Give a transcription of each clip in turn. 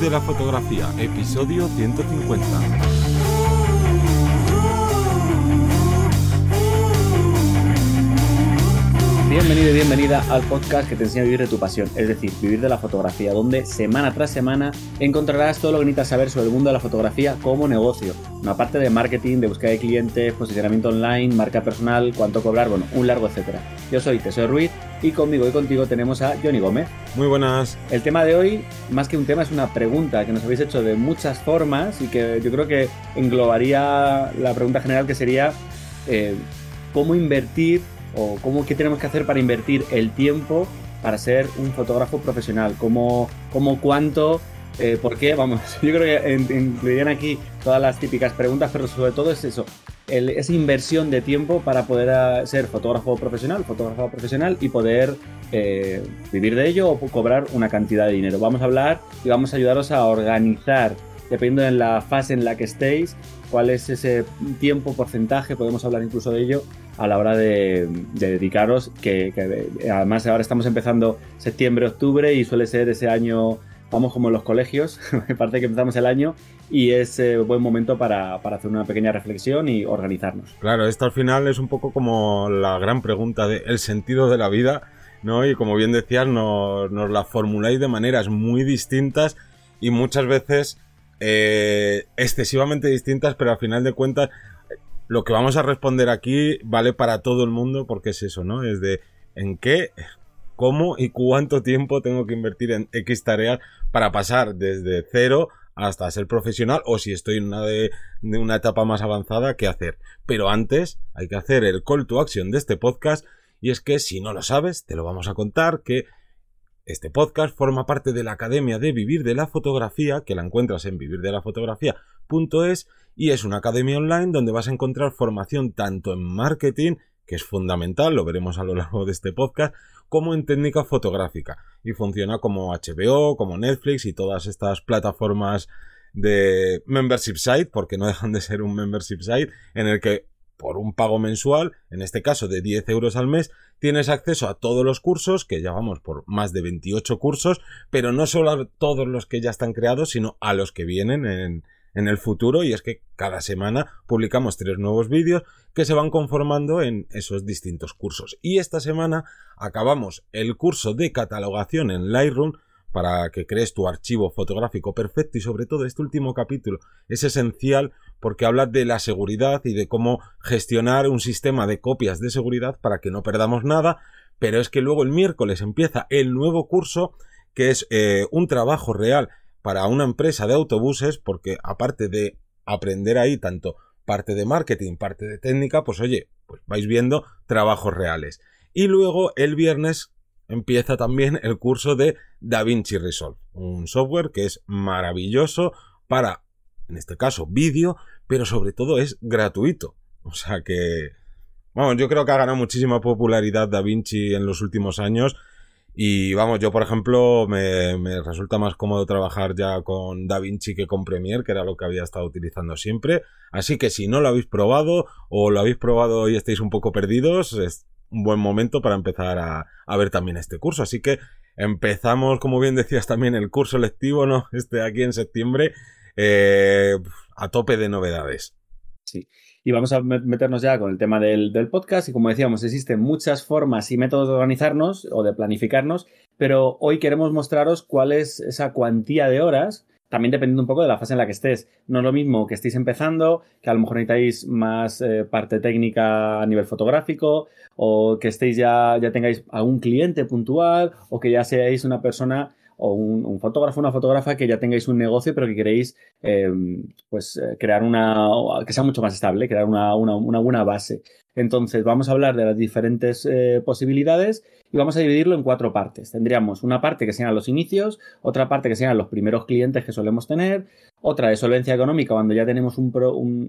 de la fotografía, episodio 150. Bienvenido y bienvenida al podcast que te enseña a vivir de tu pasión, es decir, vivir de la fotografía, donde semana tras semana encontrarás todo lo que necesitas saber sobre el mundo de la fotografía como negocio. Una parte de marketing, de búsqueda de clientes, posicionamiento online, marca personal, cuánto cobrar, bueno, un largo etcétera. Yo soy Tesoro Ruiz y conmigo y contigo tenemos a Johnny Gómez. Muy buenas. El tema de hoy, más que un tema, es una pregunta que nos habéis hecho de muchas formas y que yo creo que englobaría la pregunta general que sería eh, cómo invertir o cómo, qué tenemos que hacer para invertir el tiempo para ser un fotógrafo profesional, cómo, cómo cuánto, eh, por qué, vamos, yo creo que incluirían aquí todas las típicas preguntas, pero sobre todo es eso, esa inversión de tiempo para poder ah, ser fotógrafo profesional, fotógrafo profesional y poder eh, vivir de ello o cobrar una cantidad de dinero. Vamos a hablar y vamos a ayudaros a organizar, dependiendo de la fase en la que estéis, cuál es ese tiempo, porcentaje, podemos hablar incluso de ello a la hora de, dedicaros, que, además ahora estamos empezando septiembre, octubre y suele ser ese año, vamos como en los colegios, me parece que empezamos el año y es eh, buen momento para, hacer una pequeña reflexión y organizarnos. Claro, esto al final es un poco como la gran pregunta de el sentido de la vida, ¿no? Y como bien decías, nos, la formuláis de maneras muy distintas y muchas veces eh, excesivamente distintas, pero al final de cuentas lo que vamos a responder aquí vale para todo el mundo porque es eso, ¿no? Es de en qué, cómo y cuánto tiempo tengo que invertir en X tareas para pasar desde cero hasta ser profesional o si estoy en una de, una etapa más avanzada, qué hacer. Pero antes hay que hacer el call to action de este podcast y es que si no lo sabes, te lo vamos a contar que este podcast forma parte de la Academia de Vivir de la Fotografía, que la encuentras en vivirdelafotografía.es y es una academia online donde vas a encontrar formación tanto en marketing, que es fundamental, lo veremos a lo largo de este podcast, como en técnica fotográfica. Y funciona como HBO, como Netflix y todas estas plataformas de membership site, porque no dejan de ser un membership site, en el que por un pago mensual, en este caso de 10 euros al mes, tienes acceso a todos los cursos, que ya vamos por más de 28 cursos, pero no solo a todos los que ya están creados, sino a los que vienen en, en el futuro y es que cada semana publicamos tres nuevos vídeos que se van conformando en esos distintos cursos. Y esta semana acabamos el curso de catalogación en Lightroom para que crees tu archivo fotográfico perfecto y sobre todo este último capítulo es esencial porque habla de la seguridad y de cómo gestionar un sistema de copias de seguridad para que no perdamos nada, pero es que luego el miércoles empieza el nuevo curso que es eh, un trabajo real para una empresa de autobuses porque aparte de aprender ahí tanto parte de marketing, parte de técnica, pues oye, pues vais viendo trabajos reales. Y luego el viernes empieza también el curso de DaVinci Resolve, un software que es maravilloso para, en este caso, vídeo, pero sobre todo es gratuito. O sea que, vamos, yo creo que ha ganado muchísima popularidad DaVinci en los últimos años y vamos, yo por ejemplo me, resulta más cómodo trabajar ya con DaVinci que con Premiere, que era lo que había estado utilizando siempre. Así que si no lo habéis probado o lo habéis probado y estáis un poco perdidos, es un buen momento para empezar a, ver también este curso. Así que empezamos, como bien decías también, el curso lectivo, ¿no? Este aquí en septiembre, eh, a tope de novedades. Sí. Y vamos a meternos ya con el tema del, podcast. Y como decíamos, existen muchas formas y métodos de organizarnos o de planificarnos, pero hoy queremos mostraros cuál es esa cuantía de horas también dependiendo un poco de la fase en la que estés. No es lo mismo que estéis empezando, que a lo mejor necesitáis más eh, parte técnica a nivel fotográfico, o que estéis ya, ya tengáis algún cliente puntual, o que ya seáis una persona o un, fotógrafo, una fotógrafa que ya tengáis un negocio, pero que queréis eh, pues eh, crear una que sea mucho más estable, crear una, buena base. Entonces, vamos a hablar de las diferentes eh, posibilidades y vamos a dividirlo en cuatro partes. Tendríamos una parte que sean los inicios, otra parte que sean los primeros clientes que solemos tener, otra de solvencia económica cuando ya tenemos un,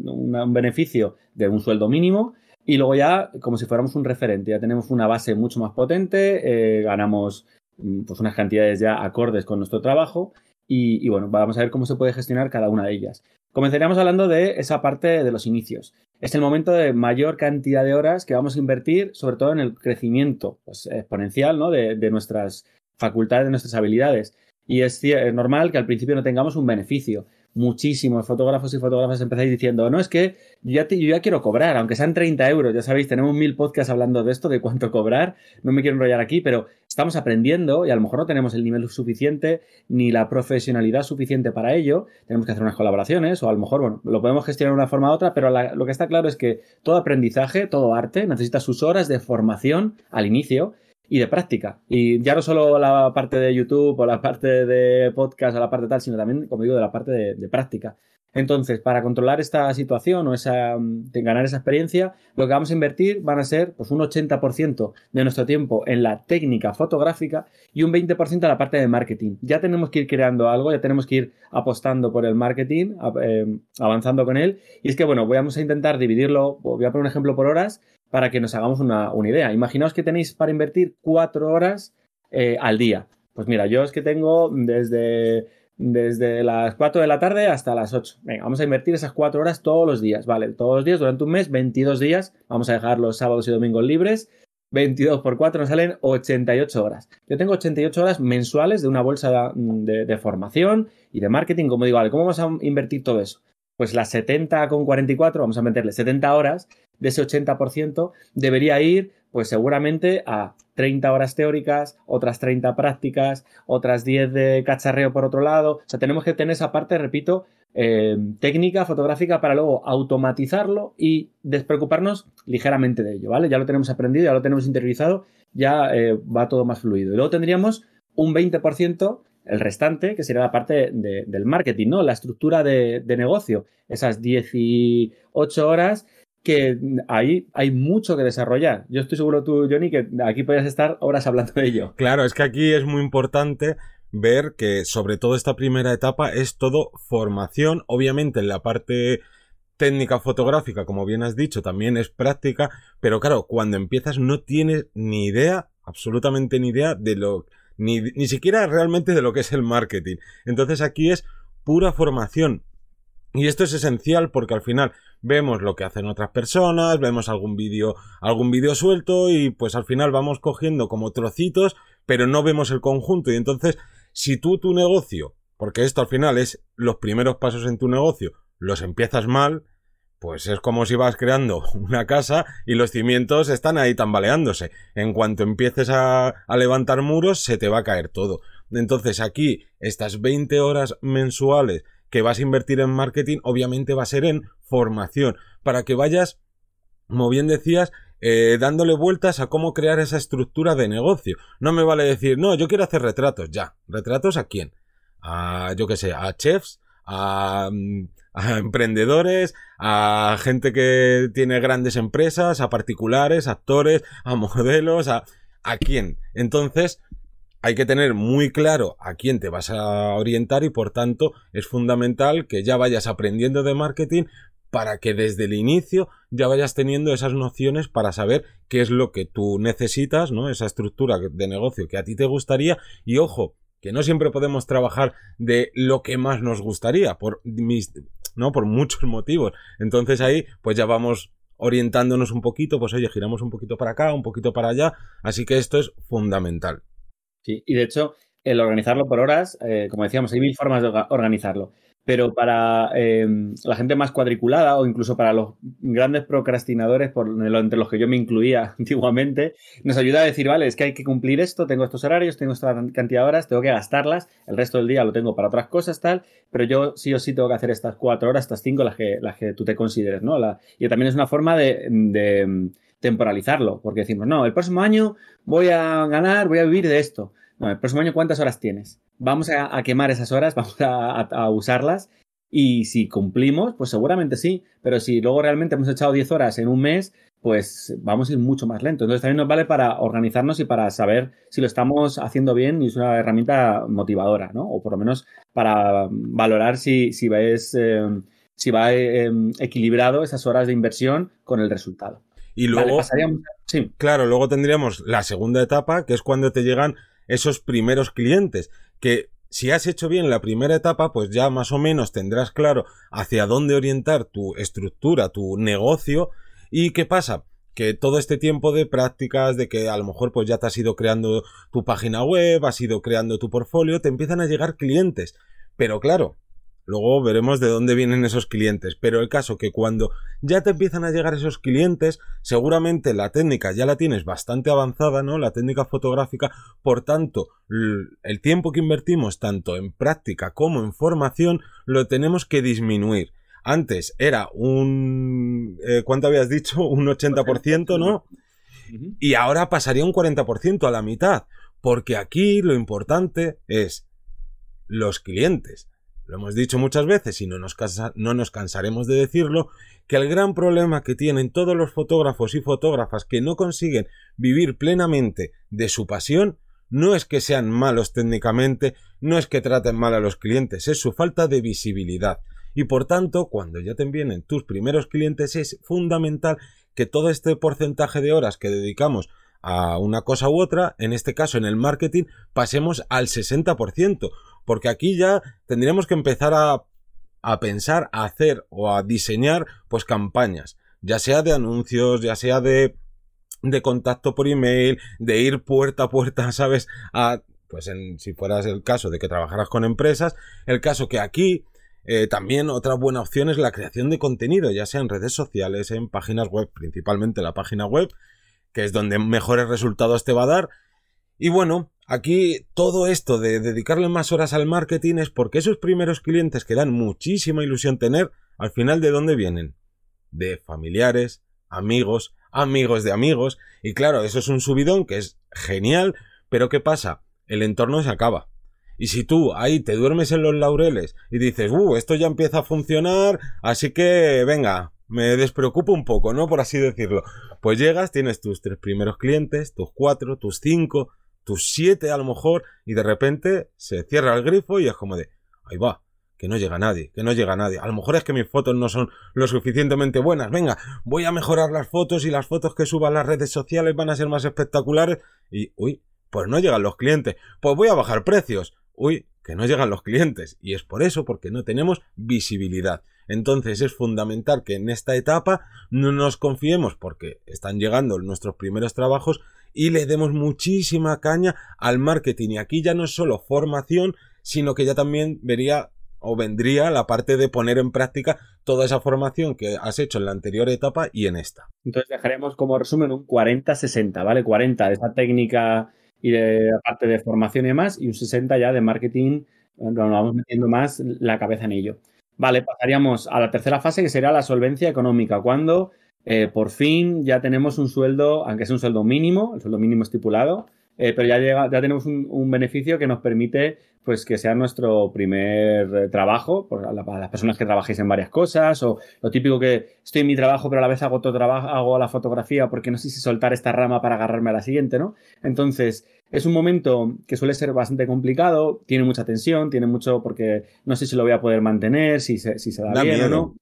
un beneficio de un sueldo mínimo. Y luego ya, como si fuéramos un referente, ya tenemos una base mucho más potente, ganamos Mm, pues unas cantidades ya acordes con nuestro trabajo y, bueno, vamos a ver cómo se puede gestionar cada una de ellas. Comenzaríamos hablando de esa parte de los inicios. Es el momento de mayor cantidad de horas que vamos a invertir, sobre todo en el crecimiento pues, exponencial ¿no? de, nuestras facultades, de nuestras habilidades. Y es, normal que al principio no tengamos un beneficio muchísimos fotógrafos y fotógrafas empezáis diciendo, no, es que yo ya, quiero cobrar, aunque sean 30 euros, ya sabéis, tenemos mil podcasts hablando de esto, de cuánto cobrar, no me quiero enrollar aquí, pero estamos aprendiendo y a lo mejor no tenemos el nivel suficiente ni la profesionalidad suficiente para ello, tenemos que hacer unas colaboraciones o a lo mejor, bueno, lo podemos gestionar de una forma u otra, pero lo que está claro es que todo aprendizaje, todo arte, necesita sus horas de formación al inicio y de práctica. Y ya no solo la parte de YouTube o la parte de podcast o la parte tal, sino también, como digo, de la parte de, práctica. Entonces, para controlar esta situación o esa, mm, ganar esa experiencia, lo que vamos a invertir van a ser pues, un 80% de nuestro tiempo en la técnica fotográfica y un 20% en la parte de marketing. Ya tenemos que ir creando algo, ya tenemos que ir apostando por el marketing, eh, avanzando con él. Y es que, bueno, vamos a intentar dividirlo, voy a poner un ejemplo por horas, para que nos hagamos una, idea. Imaginaos que tenéis para invertir cuatro horas eh, al día. Pues mira, yo es que tengo desde, desde las 4 de la tarde hasta las 8. Venga, vamos a invertir esas cuatro horas todos los días, ¿vale? Todos los días durante un mes, 22 días. Vamos a dejar los sábados y domingos libres. 22 por 4 nos salen 88 horas. Yo tengo 88 horas mensuales de una bolsa de, de, formación y de marketing. Como digo, vale, ¿cómo vamos a invertir todo eso? Pues las 70 con 44, vamos a meterle 70 horas de ese 80% debería ir, pues seguramente a 30 horas teóricas, otras 30 prácticas, otras 10 de cacharreo por otro lado. O sea, tenemos que tener esa parte, repito, eh, técnica fotográfica para luego automatizarlo y despreocuparnos ligeramente de ello, ¿vale? Ya lo tenemos aprendido, ya lo tenemos interiorizado, ya eh, va todo más fluido. Y luego tendríamos un 20% el restante, que sería la parte del marketing, ¿no? La estructura de, de, negocio. Esas 18 horas que ahí hay mucho que desarrollar. Yo estoy seguro tú, Johnny, que aquí podrías estar horas hablando de ello. Claro, es que aquí es muy importante ver que sobre todo esta primera etapa es todo formación, obviamente en la parte técnica fotográfica, como bien has dicho, también es práctica, pero claro, cuando empiezas no tienes ni idea, absolutamente ni idea de lo, ni, ni siquiera realmente de lo que es el marketing. Entonces aquí es pura formación, y esto es esencial porque al final vemos lo que hacen otras personas, vemos algún vídeo, algún vídeo suelto y pues al final vamos cogiendo como trocitos, pero no vemos el conjunto. Y entonces, si tú tu negocio, porque esto al final es los primeros pasos en tu negocio, los empiezas mal, pues es como si vas creando una casa y los cimientos están ahí tambaleándose. En cuanto empieces a, a, levantar muros, se te va a caer todo. Entonces aquí, estas 20 horas mensuales que vas a invertir en marketing, obviamente va a ser en formación, para que vayas, como bien decías, eh, dándole vueltas a cómo crear esa estructura de negocio. No me vale decir, no, yo quiero hacer retratos, ya. ¿Retratos a quién? A, yo qué sé, a chefs, a, a emprendedores, a gente que tiene grandes empresas, a particulares, actores, a modelos, a, a quién. Entonces, hay que tener muy claro a quién te vas a orientar y por tanto es fundamental que ya vayas aprendiendo de marketing para que desde el inicio ya vayas teniendo esas nociones para saber qué es lo que tú necesitas, ¿no? Esa estructura de negocio que a ti te gustaría y ojo, que no siempre podemos trabajar de lo que más nos gustaría por mis, no por muchos motivos. Entonces ahí pues ya vamos orientándonos un poquito, pues oye, giramos un poquito para acá, un poquito para allá, así que esto es fundamental. Sí, y de hecho, el organizarlo por horas, eh, como decíamos, hay mil formas de organizarlo. Pero para em, la gente más cuadriculada o incluso para los grandes procrastinadores, por, entre los que yo me incluía antiguamente, nos ayuda a decir, vale, es que hay que cumplir esto, tengo estos horarios, tengo esta cantidad de horas, tengo que gastarlas, el resto del día lo tengo para otras cosas, tal, pero yo sí o sí tengo que hacer estas cuatro horas, estas cinco, las que, las que tú te consideres, ¿no? La, y también es una forma de, de temporalizarlo, porque decimos, no, el próximo año voy a ganar, voy a vivir de esto. No, el próximo año, ¿cuántas horas tienes? Vamos a, quemar esas horas, vamos a, usarlas y si cumplimos, pues seguramente sí, pero si luego realmente hemos echado 10 horas en un mes, pues vamos a ir mucho más lento. Entonces también nos vale para organizarnos y para saber si lo estamos haciendo bien y es una herramienta motivadora, ¿no? O por lo menos para valorar si, si, eh, si va eh, equilibrado esas horas de inversión con el resultado. Y luego, claro, luego tendríamos la segunda etapa, que es cuando te llegan esos primeros clientes, que si has hecho bien la primera etapa, pues ya más o menos tendrás claro hacia dónde orientar tu estructura, tu negocio. ¿Y qué pasa? que todo este tiempo de prácticas, de que a lo mejor pues ya te has ido creando tu página web, has ido creando tu portfolio, te empiezan a llegar clientes. Pero claro, luego veremos de dónde vienen esos clientes. Pero el caso que cuando ya te empiezan a llegar esos clientes, seguramente la técnica ya la tienes bastante avanzada, ¿no? La técnica fotográfica, por tanto, el tiempo que invertimos tanto en práctica como en formación lo tenemos que disminuir. Antes era un... Eh, ¿Cuánto habías dicho? Un 80%, ¿no? Y ahora pasaría un 40% a la mitad. Porque aquí lo importante es los clientes. Lo hemos dicho muchas veces y no nos, no nos cansaremos de decirlo, que el gran problema que tienen todos los fotógrafos y fotógrafas que no consiguen vivir plenamente de su pasión no es que sean malos técnicamente, no es que traten mal a los clientes, es su falta de visibilidad. Y por tanto, cuando ya te vienen tus primeros clientes, es fundamental que todo este porcentaje de horas que dedicamos a una cosa u otra, en este caso en el marketing, pasemos al 60%, porque aquí ya tendríamos que empezar a, a pensar, a hacer o a diseñar pues campañas, ya sea de anuncios, ya sea de de contacto por email, de ir puerta a puerta, ¿sabes? A pues en, si fueras el caso de que trabajaras con empresas, el caso que aquí eh, también otra buena opción es la creación de contenido, ya sea en redes sociales, en páginas web, principalmente la página web, que es donde mejores resultados te va a dar. Y bueno, aquí todo esto de dedicarle más horas al marketing es porque esos primeros clientes que dan muchísima ilusión tener, al final de dónde vienen? De familiares, amigos, amigos de amigos. Y claro, eso es un subidón que es genial, pero ¿qué pasa? El entorno se acaba. Y si tú ahí te duermes en los laureles y dices, uh, esto ya empieza a funcionar, así que venga, me despreocupo un poco, ¿no? Por así decirlo. Pues llegas, tienes tus tres primeros clientes, tus cuatro, tus cinco, tus siete a lo mejor, y de repente se cierra el grifo y es como de, ahí va, que no llega nadie, que no llega nadie. A lo mejor es que mis fotos no son lo suficientemente buenas. Venga, voy a mejorar las fotos y las fotos que suban las redes sociales van a ser más espectaculares. Y, uy, pues no llegan los clientes. Pues voy a bajar precios uy, que no llegan los clientes. Y es por eso, porque no tenemos visibilidad. Entonces es fundamental que en esta etapa no nos confiemos porque están llegando nuestros primeros trabajos y le demos muchísima caña al marketing. Y aquí ya no es solo formación, sino que ya también vería o vendría la parte de poner en práctica toda esa formación que has hecho en la anterior etapa y en esta. Entonces dejaremos como resumen un 40-60, ¿vale? 40 de esa técnica y de parte de formación y demás, y un 60 ya de marketing, nos vamos metiendo más la cabeza en ello. Vale, pasaríamos a la tercera fase que sería la solvencia económica, cuando eh, por fin ya tenemos un sueldo, aunque sea un sueldo mínimo, el sueldo mínimo estipulado, eh, pero ya, llega, ya tenemos un, beneficio que nos permite pues que sea nuestro primer eh, trabajo, para las personas que trabajéis en varias cosas, o lo típico que estoy en mi trabajo, pero a la vez hago otro trabajo, hago la fotografía porque no sé si soltar esta rama para agarrarme a la siguiente, ¿no? Entonces, es un momento que suele ser bastante complicado, tiene mucha tensión, tiene mucho porque no sé si lo voy a poder mantener, si se, si se da, bien o no.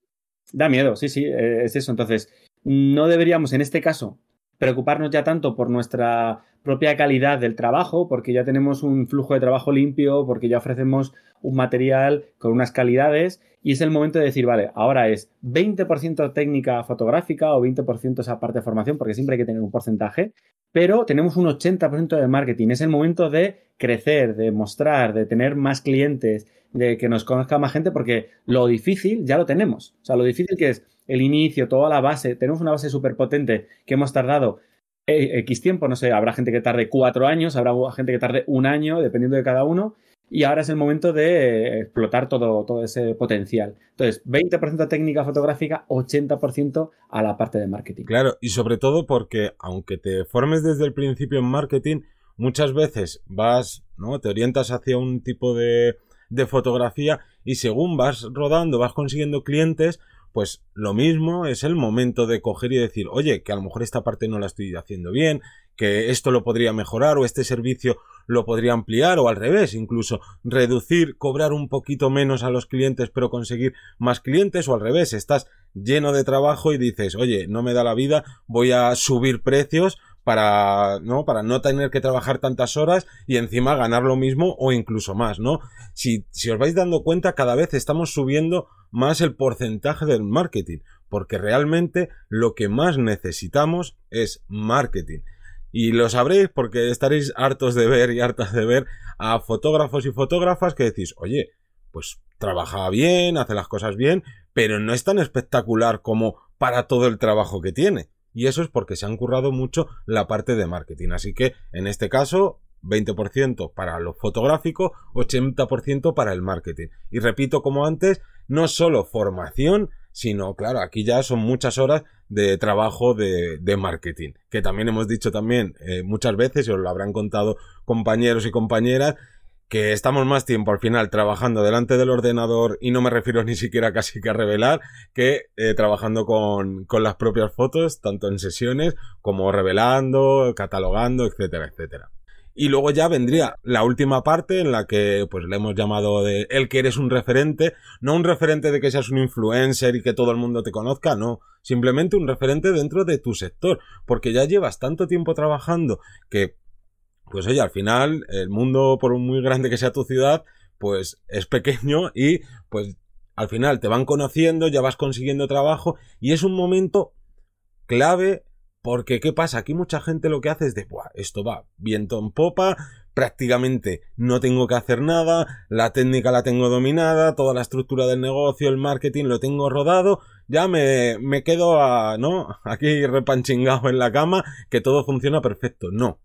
Da miedo, sí, sí, eh, es eso. Entonces, no deberíamos en este caso preocuparnos ya tanto por nuestra propia calidad del trabajo, porque ya tenemos un flujo de trabajo limpio, porque ya ofrecemos un material con unas calidades y es el momento de decir, vale, ahora es 20% técnica fotográfica o 20% esa parte de formación, porque siempre hay que tener un porcentaje, pero tenemos un 80% de marketing. Es el momento de crecer, de mostrar, de tener más clientes, de que nos conozca más gente, porque lo difícil ya lo tenemos. O sea, lo difícil que es el inicio, toda la base, tenemos una base súper potente que hemos tardado eh, X tiempo, no sé, habrá gente que tarde cuatro años, habrá gente que tarde un año, dependiendo de cada uno, y ahora es el momento de explotar todo, todo ese potencial. Entonces, 20% técnica fotográfica, 80% a la parte de marketing. Claro, y sobre todo porque aunque te formes desde el principio en marketing, muchas veces vas, ¿no? Te orientas hacia un tipo de, de fotografía y según vas rodando, vas consiguiendo clientes, pues lo mismo es el momento de coger y decir, oye, que a lo mejor esta parte no la estoy haciendo bien, que esto lo podría mejorar o este servicio lo podría ampliar o al revés, incluso reducir, cobrar un poquito menos a los clientes pero conseguir más clientes o al revés, estás lleno de trabajo y dices, oye, no me da la vida, voy a subir precios para no para no tener que trabajar tantas horas y encima ganar lo mismo o incluso más no si, si os vais dando cuenta cada vez estamos subiendo más el porcentaje del marketing porque realmente lo que más necesitamos es marketing. Y lo sabréis porque estaréis hartos de ver y hartas de ver a fotógrafos y fotógrafas que decís, oye, pues trabaja bien, hace las cosas bien, pero no es tan espectacular como para todo el trabajo que tiene. Y eso es porque se han currado mucho la parte de marketing. Así que en este caso, 20% para lo fotográfico, 80% para el marketing. Y repito, como antes, no solo formación, sino, claro, aquí ya son muchas horas de trabajo de, marketing, que también hemos dicho también eh, muchas veces, y os lo habrán contado compañeros y compañeras, que estamos más tiempo al final trabajando delante del ordenador y no me refiero ni siquiera casi que a revelar que eh, trabajando con, con las propias fotos, tanto en sesiones como revelando, catalogando, etcétera, etcétera. Y luego ya vendría la última parte en la que pues le hemos llamado de el que eres un referente, no un referente de que seas un influencer y que todo el mundo te conozca, no, simplemente un referente dentro de tu sector, porque ya llevas tanto tiempo trabajando que pues oye, al final el mundo por muy grande que sea tu ciudad, pues es pequeño y pues al final te van conociendo, ya vas consiguiendo trabajo y es un momento clave porque, ¿qué pasa? Aquí mucha gente lo que hace es de, Buah, esto va viento en popa, prácticamente no tengo que hacer nada, la técnica la tengo dominada, toda la estructura del negocio, el marketing lo tengo rodado, ya me, me quedo a, ¿no? Aquí repanchingado en la cama, que todo funciona perfecto. No.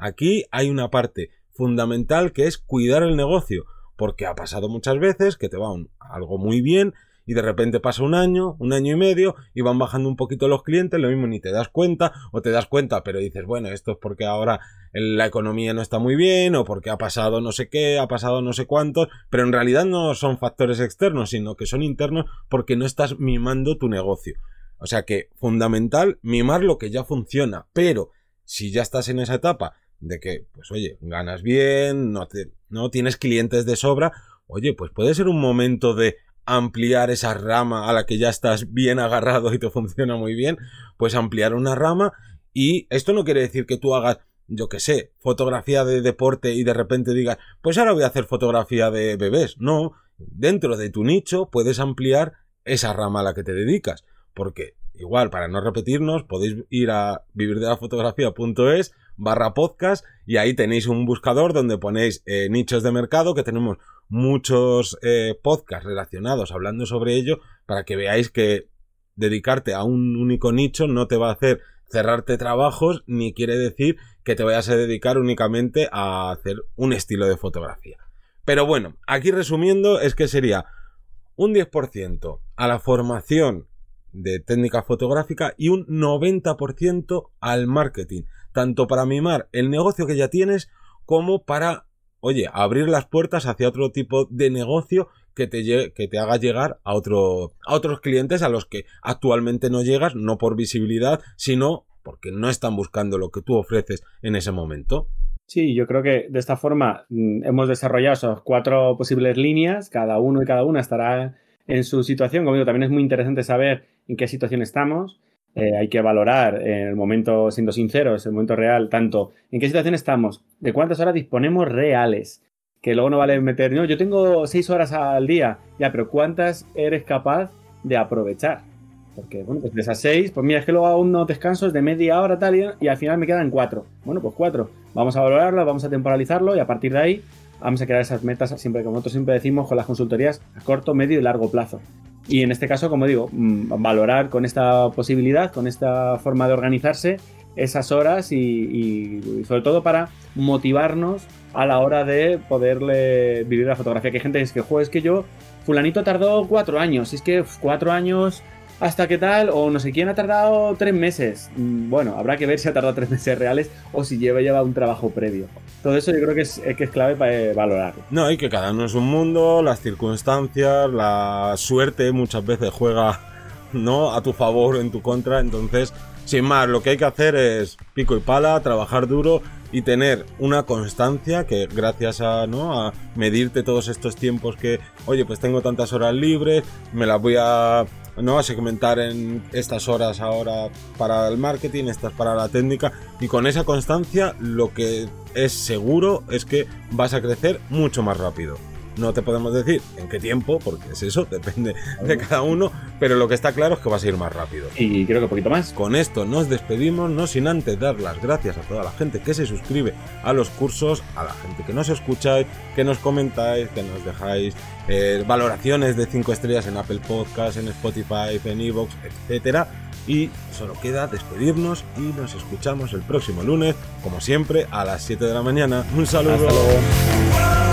Aquí hay una parte fundamental que es cuidar el negocio, porque ha pasado muchas veces que te va algo muy bien y de repente pasa un año, un año y medio y van bajando un poquito los clientes, lo mismo ni te das cuenta o te das cuenta pero dices, bueno, esto es porque ahora la economía no está muy bien o porque ha pasado no sé qué, ha pasado no sé cuántos, pero en realidad no son factores externos, sino que son internos porque no estás mimando tu negocio. O sea que fundamental mimar lo que ya funciona, pero si ya estás en esa etapa de que, pues oye, ganas bien, no, te, no tienes clientes de sobra, oye, pues puede ser un momento de ampliar esa rama a la que ya estás bien agarrado y te funciona muy bien, pues ampliar una rama y esto no quiere decir que tú hagas yo que sé, fotografía de deporte y de repente digas, pues ahora voy a hacer fotografía de bebés. No, dentro de tu nicho puedes ampliar esa rama a la que te dedicas. Porque, igual, para no repetirnos, podéis ir a vivirdelafotografía.es barra podcast y ahí tenéis un buscador donde ponéis eh, nichos de mercado que tenemos muchos eh, podcasts relacionados hablando sobre ello para que veáis que dedicarte a un único nicho no te va a hacer cerrarte trabajos ni quiere decir que te vayas a dedicar únicamente a hacer un estilo de fotografía. Pero bueno, aquí resumiendo es que sería un 10% a la formación de técnica fotográfica y un 90% al marketing, tanto para mimar el negocio que ya tienes como para oye, abrir las puertas hacia otro tipo de negocio que te, que te haga llegar a, otro, a otros clientes a los que actualmente no llegas, no por visibilidad, sino porque no están buscando lo que tú ofreces en ese momento. Sí, yo creo que de esta forma mm, hemos desarrollado esas cuatro posibles líneas, cada uno y cada una estará en su situación. Como digo, también es muy interesante saber en qué situación estamos eh, hay que valorar en el momento, siendo sinceros, en el momento real, tanto en qué situación estamos, de cuántas horas disponemos reales. Que luego no vale meter, no, yo tengo seis horas al día, ya, pero ¿cuántas eres capaz de aprovechar? Porque, bueno, pues de esas seis, pues mira, es que luego hago unos descansos de media hora tal y, al final me quedan cuatro. Bueno, pues cuatro. Vamos a valorarlo, vamos a temporalizarlo y a partir de ahí vamos a crear esas metas, siempre como nosotros siempre decimos, con las consultorías a corto, medio y largo plazo. Y en este caso, como digo, mm, valorar con esta posibilidad, con esta forma de organizarse, esas horas y, sobre todo para motivarnos a la hora de poderle vivir la fotografía. Que hay gente que es que, es que yo, fulanito tardó cuatro años, es que cuatro años hasta qué tal, o no sé quién ha tardado tres meses. Mm, bueno, habrá que ver si ha tardado tres meses reales o si lleva, lleva un trabajo previo. Todo eso yo creo que es, que es clave para eh, valorar. No, y que cada uno es un mundo, las circunstancias, la suerte muchas veces juega no a tu favor o en tu contra, entonces sin más, lo que hay que hacer es pico y pala, trabajar duro y tener una constancia que gracias a, ¿no? a medirte todos estos tiempos que, oye, pues tengo tantas horas libres, me las voy a no a segmentar en estas horas ahora para el marketing, estas para la técnica y con esa constancia lo que es seguro es que vas a crecer mucho más rápido. No te podemos decir en qué tiempo, porque es eso, depende de cada uno, pero lo que está claro es que va a ser más rápido. Y creo que un poquito más. Con esto nos despedimos, no sin antes dar las gracias a toda la gente que se suscribe a los cursos, a la gente que nos escucháis, que nos comentáis, que nos dejáis eh, valoraciones de 5 estrellas en Apple Podcast, en Spotify, en Evox, etcétera. Y solo queda despedirnos y nos escuchamos el próximo lunes, como siempre, a las 7 de la mañana. Un saludo. Hasta luego.